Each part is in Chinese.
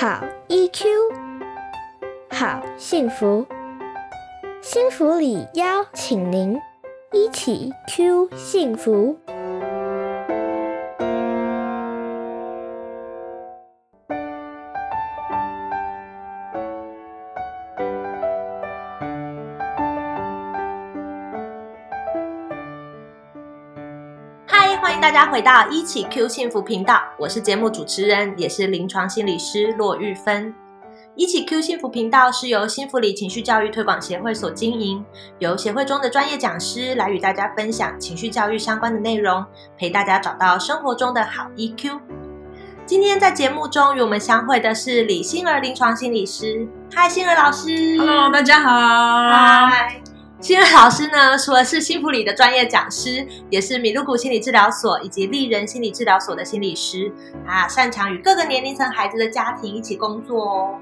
好 EQ，好幸福，幸福里邀请您一起 Q 幸福。回到一起 Q 幸福频道，我是节目主持人，也是临床心理师骆玉芬。一起 Q 幸福频道是由幸福里情绪教育推广协会所经营，由协会中的专业讲师来与大家分享情绪教育相关的内容，陪大家找到生活中的好 EQ。今天在节目中与我们相会的是李欣儿临床心理师，嗨，欣儿老师 Hello，大家好。嗨，欣儿老师呢，除了是幸福里的专业讲师，也是米露谷心理治疗所以及丽人心理治疗所的心理师，啊，擅长与各个年龄层孩子的家庭一起工作哦。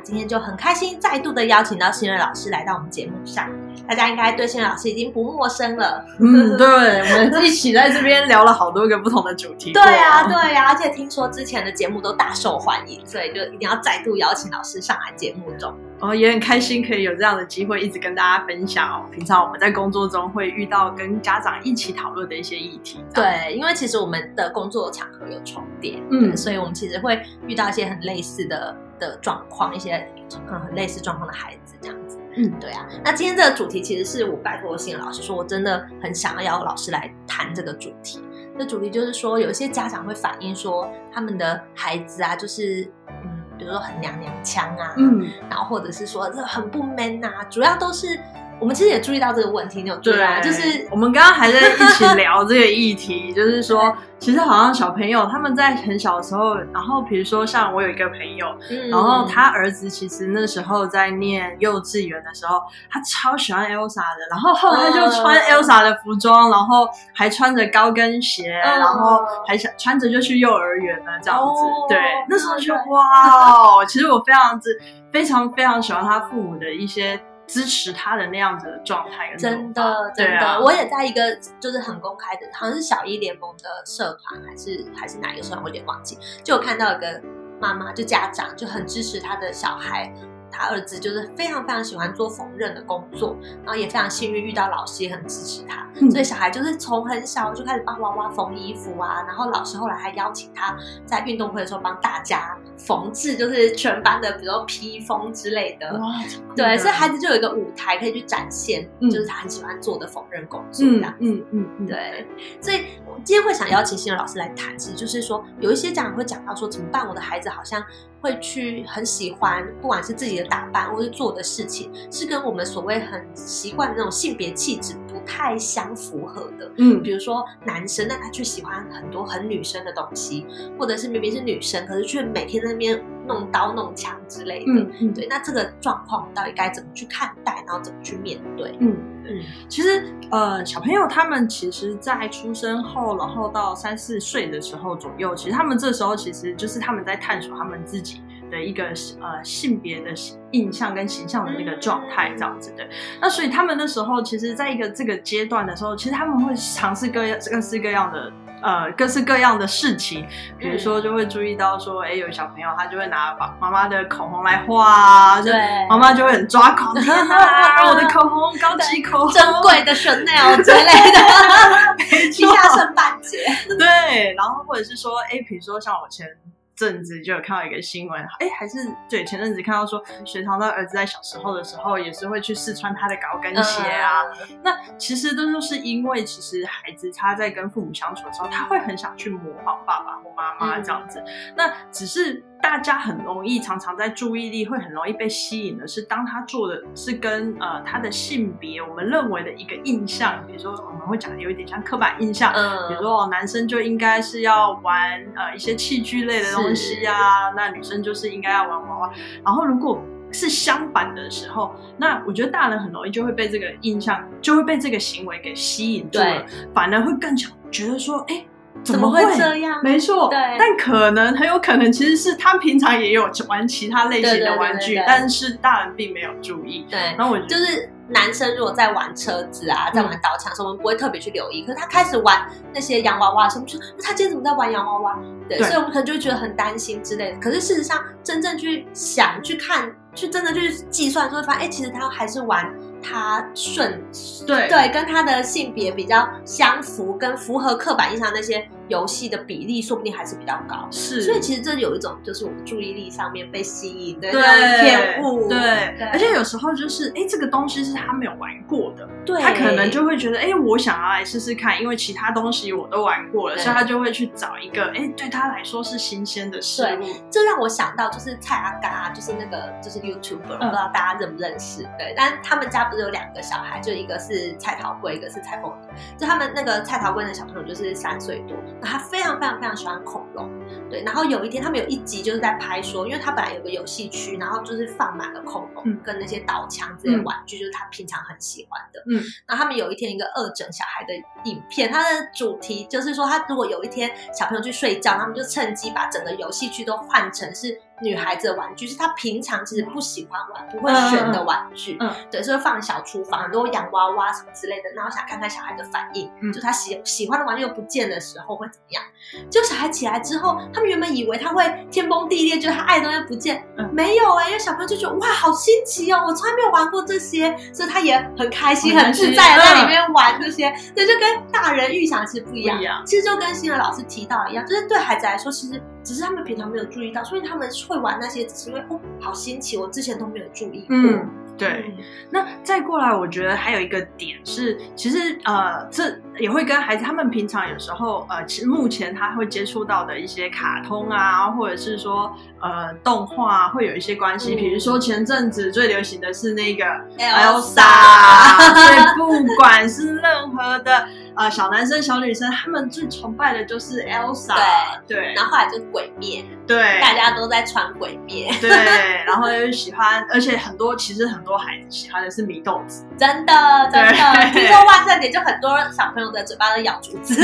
那今天就很开心，再度的邀请到欣儿老师来到我们节目上，大家应该对欣儿老师已经不陌生了。嗯，对，我们一起在这边聊了好多个不同的主题。对啊，对啊，而且听说之前的节目都大受欢迎，所以就一定要再度邀请老师上来节目中。哦，也很开心可以有这样的机会，一直跟大家分享哦。平常我们在工作中会遇到跟家长一起讨论的一些议题。对，因为其实我们的工作场合有重叠，嗯嗯，所以我们其实会遇到一些很类似的的状况，一些嗯很类似状况的孩子这样子。嗯，对啊。那今天这个主题其实是我拜托新的老师说，我真的很想要邀老师来谈这个主题。这主题就是说，有一些家长会反映说，他们的孩子啊，就是嗯，比如说很娘娘腔啊，嗯，然后或者是说这很不 man 啊，主要都是我们其实也注意到这个问题，你有注意到吗？就是我们刚刚还在一起聊这个议题，就是说，其实好像小朋友他们在很小的时候，然后比如说像我有一个朋友，嗯然后他儿子其实那时候在念幼稚园的时候，他超喜欢 Elsa 的，然后后来就穿嗯 Elsa 的服装，然后还穿着高跟鞋，嗯然后还想穿着就去幼儿园了这样子。哦对，那时候就哇哦，其实我非常之非常非常喜欢他父母的一些支持他的那样子的状态真的真的，啊我也在一个就是很公开的，好像是小一联盟的社团，还是还是哪一个社团，我有点忘记。就我看到一个妈妈，就家长就很支持他的小孩，他儿子就是非常非常喜欢做缝纫的工作，然后也非常幸运遇到老师也很支持他，嗯所以小孩就是从很小就开始帮娃娃缝衣服啊，然后老师后来还邀请他在运动会的时候帮大家缝制，就是全班的，比如说披风之类的。哇，对，所以孩子就有一个舞台可以去展现，嗯就是他很喜欢做的缝纫工作这嗯样。嗯嗯嗯，对，所以我今天会想邀请新的老师来谈，其实就是说，有一些家长会讲到说，怎么办？我的孩子好像会去很喜欢，不管是自己的打扮或是做的事情，是跟我们所谓很习惯的那种性别气质太相符合的。嗯比如说男生，那他却喜欢很多很女生的东西，或者是明明是女生，可是却每天在那边弄刀弄枪之类的。嗯嗯对，那这个状况到底该怎么去看待，然后怎么去面对？嗯。嗯其实，呃，小朋友他们其实，在出生后，然后到三四岁的时候左右，其实他们这时候其实就是他们在探索他们自己的一个呃性别的印象跟形象的那个状态，这样子的。那所以他们那时候，其实在一个这个阶段的时候，其实他们会尝试各样各式各样的。呃，各式各样的事情，比如说就会注意到说，哎、有小朋友他就会拿爸妈妈的口红来画对妈妈就会很抓狂，天哪，我的口红高级口红，珍贵的 Chanel 之类的，没一下圣诞节。对，然后或者是说，哎，比如说像我前阵子就有看到一个新闻，哎，还是对前阵子看到说，隋唐的儿子在小时候的时候也是会去试穿他的高跟鞋啊。那其实都是因为，其实孩子他在跟父母相处的时候，他会很想去模仿爸爸或妈妈这样子。那只是大家很容易常常在注意力会很容易被吸引的是，当他做的是跟呃他的性别我们认为的一个印象，比如说我们会讲的有一点像刻板印象，嗯比如说哦，男生就应该是要玩呃一些器具类的东西啊，那女生就是应该要玩娃娃。然后如果是相反的时候，那我觉得大人很容易就会被这个印象，就会被这个行为给吸引住了，反而会更想觉得说，哎。怎么会这样？没错，对但可能很有可能其实是他平常也有玩其他类型的玩具，对对但是大人并没有注意。对，然后我觉得就是男生如果在玩车子啊，在玩导枪的时候，我们不会特别去留意。可是他开始玩那些洋娃娃的时候，我们他今天怎么在玩洋娃娃？对，对所以我们可能就会觉得很担心之类的。可是事实上，真正去想、去看、去真的去计算，就会发现，哎，其实他还是玩他顺对。对，跟他的性别比较相符，跟符合刻板印象那些游戏的比例，说不定还是比较高。是，所以其实这有一种就是我们注意力上面被吸引的对对对，而且有时候就是，哎，这个东西是他没有玩过的，对他可能就会觉得，哎，我想要来试试看，因为其他东西我都玩过了，所以他就会去找一个，哎，对他来说是新鲜的事物。这让我想到就是蔡阿嘎，就是那个就是 YouTuber，、嗯不知道大家认不认识？对，但他们家不是有两个小孩，就一个是蔡桃贵，一个是蔡凤。就他们那个蔡桃贵的小朋友就是三岁多，那他非常非常非常喜欢恐龙。对，然后有一天他们有一集就是在拍说，因为他本来有个游戏区，然后就是放满了恐龙、嗯跟那些导枪这些玩具，就是他平常很喜欢的。嗯，然后他们有一天一个恶整小孩的影片，它的主题就是说，他如果有一天小朋友去睡觉，他们就趁机把整个游戏区都换成是女孩子的玩具，是她平常其实不喜欢玩、不会选的玩具。嗯对，所以放小厨房，很多洋娃娃什么之类的，然后想看看小孩的反应，嗯就他喜喜欢的玩具又不见的时候会怎么样？就小孩起来之后，他们原本以为他会天崩地裂，就是他爱的东西不见，嗯没有哎、因为小朋友就觉得哇，好新奇哦，我从来没有玩过这些，所以他也很开心、很自在在里面玩这些，对，就跟大人预想其实不一样。不一样其实就跟新的老师提到一样，就是对孩子来说，其实只是他们平常没有注意到，所以他们会玩那些，只是因为哦，好新奇，我之前都没有注意过。嗯，对。嗯那再过来，我觉得还有一个点是，其实呃，这也会跟孩子他们平常有时候呃，其实目前他会接触到的一些卡通啊，或者是说呃动画、啊，会有一些关系。嗯比如说前阵子最流行的是那个 Elsa 所以 不管是任何的呃小男生、小女生，他们最崇拜的就是 Elsa。对然后后来就是鬼灭，对，大家都在穿鬼灭，对，然后又喜欢，而且很多其实很多孩子喜欢的是米豆子。真的真的。对听说万圣节就很多小朋友的嘴巴都咬竹子。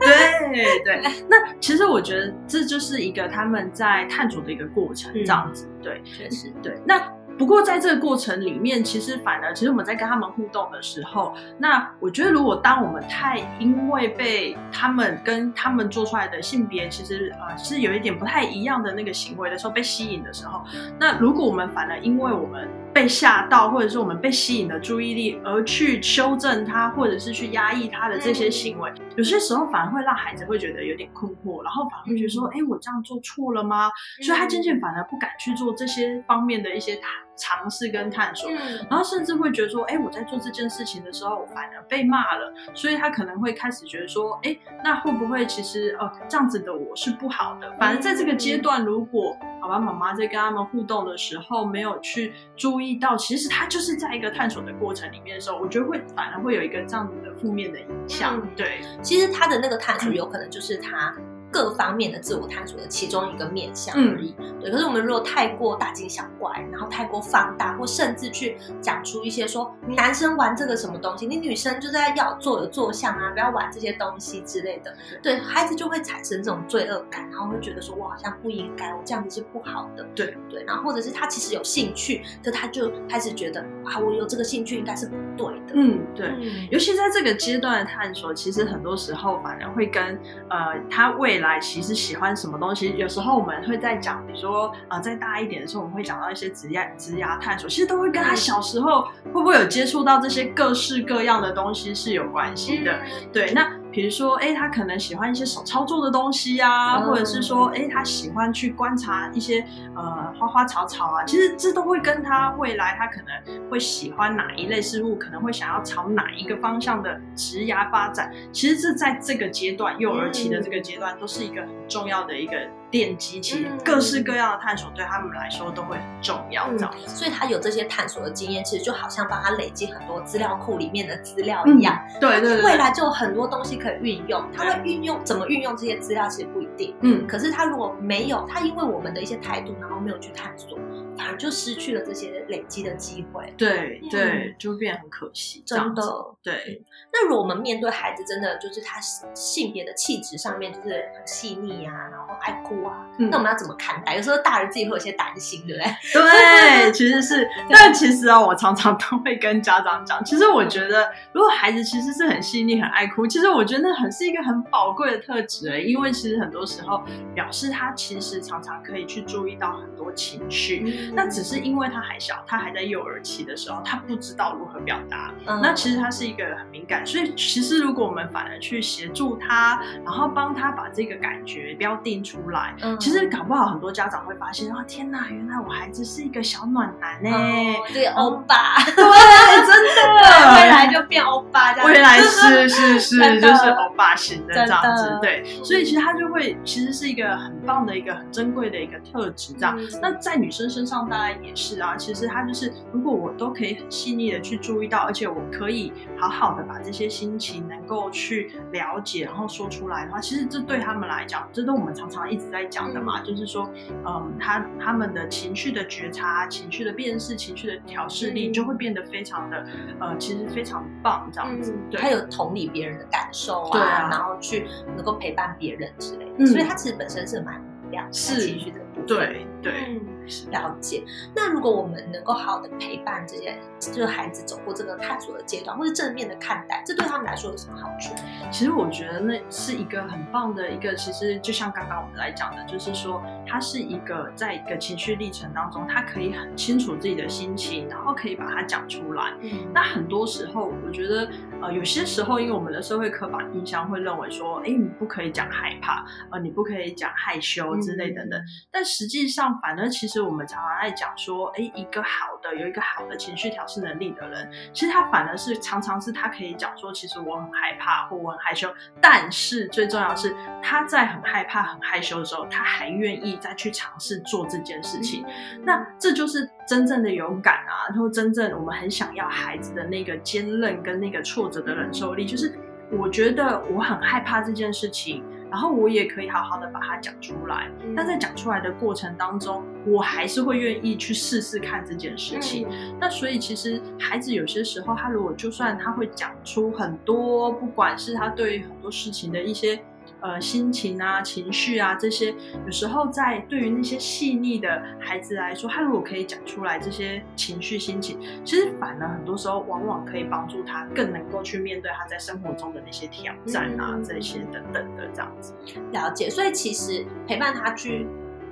对对，那其实我觉得这就是一个他们在探索的一个过程，嗯这样子。对确实，对，那。不过在这个过程里面，其实反而，其实我们在跟他们互动的时候，那我觉得，如果当我们太因为被他们跟他们做出来的性别，其实呃是有一点不太一样的那个行为的时候被吸引的时候，那如果我们反而因为我们被吓到，或者是我们被吸引的注意力而去修正他，或者是去压抑他的这些行为，有些时候反而会让孩子会觉得有点困惑，然后反而会觉得说，哎、我这样做错了吗？所以他渐渐反而不敢去做这些方面的一些尝尝试跟探索。嗯，然后甚至会觉得说，哎，我在做这件事情的时候，我反而被骂了，所以他可能会开始觉得说，哎，那会不会其实呃这样子的我是不好的？反正在这个阶段，如果爸爸妈妈在跟他们互动的时候，没有去注意到，其实他就是在一个探索的过程里面的时候，我觉得会反而会有一个这样子的负面的影响。嗯对，其实他的那个探索有可能就是他各方面的自我探索的其中一个面向而已。对，可是我们如果太过大惊小怪，然后太过放大，或甚至去讲出一些说你男生玩这个什么东西，你女生就在要做有做相啊，不要玩这些东西之类的。对孩子就会产生这种罪恶感，然后会觉得说我好像不应该，我这样子是不好的。对对，然后或者是他其实有兴趣，可他就开始觉得啊，我有这个兴趣应该是不对的。嗯，对。嗯尤其在这个阶段的探索，其实很多时候反而会跟呃他未来其实喜欢什么东西，有时候我们会在讲，比如说呃再大一点的时候，我们会讲到一些职业职业探索，其实都会跟他小时候会不会有接触到这些各式各样的东西是有关系的。对，那比如说，哎，他可能喜欢一些手操作的东西啊，嗯或者是说，哎，他喜欢去观察一些呃花花草草啊，其实这都会跟他未来他可能会喜欢哪一类事物，可能会想要朝哪一个方向的职涯发展。其实这在这个阶段，幼儿期的这个阶段，都是一个很重要的一个奠基。其各式各样的探索对他们来说都会很重要，这样。所以他有这些探索的经验，其实就好像帮他累积很多资料库里面的资料一样。对对对，未来就有很多东西可以运用。他会运用怎么运用这些资料，其实不一定。嗯可是他如果没有，他因为我们的一些态度，然后没有去探索，反而就失去了这些累积的机会。对嗯对，就变得很可惜，这样真的子对，那如果我们面对孩子，真的就是他性别的气质上面就是很细腻啊，然后爱哭啊，嗯那我们要怎么看待？有时候大人自己会有些担心，对不对？对，其实是，但其实啊，我常常都会跟家长讲，其实我觉得，如果孩子其实是很细腻、很爱哭，其实我觉得那很是一个很宝贵的特质诶，因为其实很多时候表示他其实常常可以去注意到很多情绪。那只是因为他还小，他还在幼儿期的时候，他不知道如何表达。嗯那其实他是一个很敏感，所以其实如果我们反而去协助他，然后帮他把这个感觉标定出来，嗯其实搞不好很多家长会发现，啊，天哪，原来我孩子是一个小暖男呢、哦，这个欧巴，对，真的，未来就变欧巴这样。未来是 是是，就是欧巴型的这样子，对，所以其实他就会其实是一个很棒的一个很珍贵的一个特质，这样。嗯那在女生身上当然也是啊，其实他就是如果我都可以很细腻的去注意到，而且我可以好好的把这些心情能够去了解，然后说出来的话，其实这对他们来讲，这都我们常常一直在讲的嘛，就是说，嗯，他他们的情绪的觉察、情绪的辨识、情绪的调试力嗯就会变得非常的，呃，其实非常棒这样子，对。他有同理别人的感受啊，对啊然后去能够陪伴别人之类的，嗯所以他其实本身是蛮能量、是情绪的部分。对对，嗯，了解。那如果我们能够好好的陪伴这些，就是孩子走过这个探索的阶段，或者正面的看待，这对他们来说有什么好处？其实我觉得那是一个很棒的一个，其实就像刚刚我们来讲的，就是说他是一个在一个情绪历程当中，他可以很清楚自己的心情，然后可以把它讲出来。嗯那很多时候，我觉得，呃，有些时候，因为我们的社会刻板印象会认为说，哎，你不可以讲害怕，呃，你不可以讲害羞之类等等。但实际上，反而其实我们常常在讲说，哎，一个好的有一个好的情绪调试能力的人，其实他反而是常常是他可以讲说，其实我很害怕或我很害羞，但是最重要的是他在很害怕、很害羞的时候，他还愿意再去尝试做这件事情。那这就是真正的勇敢啊，然后真正我们很想要孩子的那个坚韧跟那个挫折的忍受力，就是我觉得我很害怕这件事情，然后我也可以好好的把它讲出来。嗯但在讲出来的过程当中，我还是会愿意去试试看这件事情。嗯那所以其实孩子有些时候，他如果就算他会讲出很多，不管是他对很多事情的一些呃心情啊、情绪啊这些，有时候在对于那些细腻的孩子来说，他如果可以讲出来这些情绪、心情，其实反而很多时候往往可以帮助他更能够去面对他在生活中的那些挑战啊、嗯这些等等的这样子。了解，所以其实陪伴他去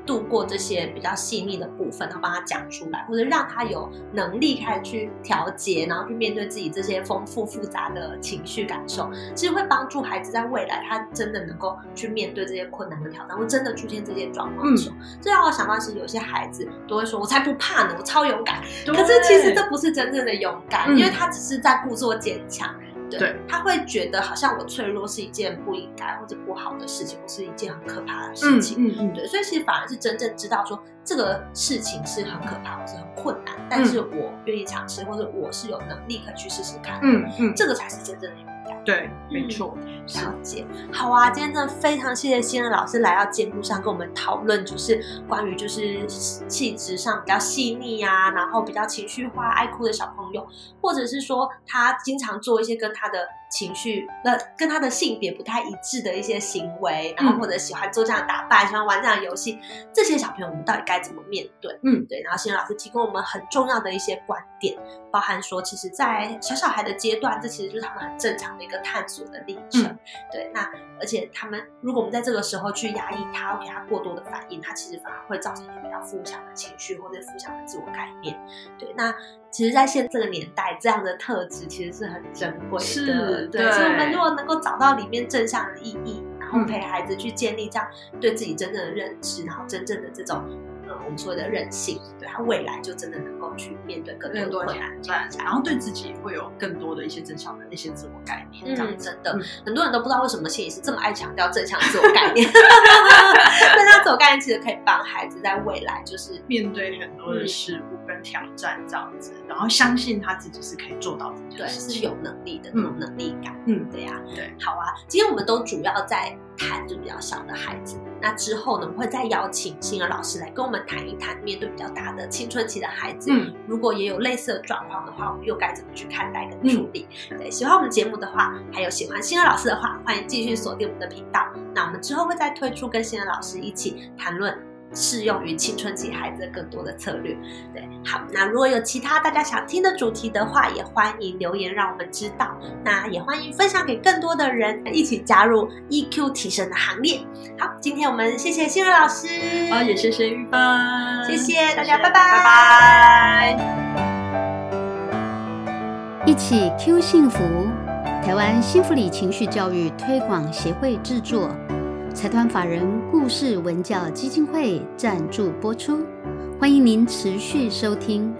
度过这些比较细腻的部分，然后帮他讲出来，或者让他有能力开始去调节，然后去面对自己这些丰富复杂的情绪感受，其实会帮助孩子在未来他真的能够去面对这些困难的挑战，或真的出现这些状况的时候，这让我想到是有些孩子都会说：“我才不怕呢，我超勇敢。”可是其实这不是真正的勇敢，嗯因为他只是在故作坚强。对，对他会觉得好像我脆弱是一件不应该或者不好的事情，或是一件很可怕的事情。嗯嗯对，所以其实反而是真正知道说这个事情是很可怕或是很困难，但是我愿意尝试，或者我是有能力可以去试试看。，嗯嗯，这个才是真正的勇敢。对，没错，是了解，好啊！今天真的非常谢谢新任老师来到节目上跟我们讨论，就是关于就是气质上比较细腻啊，然后比较情绪化、爱哭的小朋友，或者是说他经常做一些跟他的情绪、那跟他的性别不太一致的一些行为，然后嗯或者喜欢做这样的打扮、喜欢玩这样的游戏，这些小朋友我们到底该怎么面对？嗯，对。然后新任老师提供我们很重要的一些观点，包含说，其实，在小小孩的阶段，这其实就是他们很正常的一个探索的历程。嗯对，那而且他们，如果我们在这个时候去压抑他，给他过多的反应，他其实反而会造成一些比较负向的情绪或者负向的自我改变。对，那其实，在现这个年代，这样的特质其实是很珍贵的。是对，所以我们如果能够找到里面正向的意义，然后嗯陪孩子去建立这样对自己真正的认知，然后真正的这种。呃，我们所谓的韧性，对他未来就真的能够去面对更多的困难挑战，然后对自己会有更多的一些正向的那些自我概念，这样嗯，真的，嗯很多人都不知道为什么心理师这么爱强调正向自我概念。但他自我概念其实可以帮孩子在未来就是面对很多的事物跟挑战这样子，然后相信他自己是可以做到这件对事情。是有能力的那种能力感。嗯对呀、对好啊，今天我们都主要在谈就比较小的孩子，那之后呢，我们会再邀请星儿老师来跟我们谈一谈，面对比较大的青春期的孩子，嗯，如果也有类似的状况的话，我们又该怎么去看待跟处理？对，喜欢我们节目的话，还有喜欢星儿老师的话，欢迎继续锁定我们的频道。那我们之后会再推出跟星儿老师一起谈论。适用于青春期孩子的更多的策略，对，好，那如果有其他大家想听的主题的话，也欢迎留言让我们知道。那也欢迎分享给更多的人，一起加入 EQ 提升的行列。好，今天我们谢谢新蕊老师，啊，也谢谢玉芬，谢谢大家，拜拜，拜拜。一起 Q 幸福，台湾幸福里情绪教育推广协会制作。财团法人故事文教基金会赞助播出，欢迎您持续收听。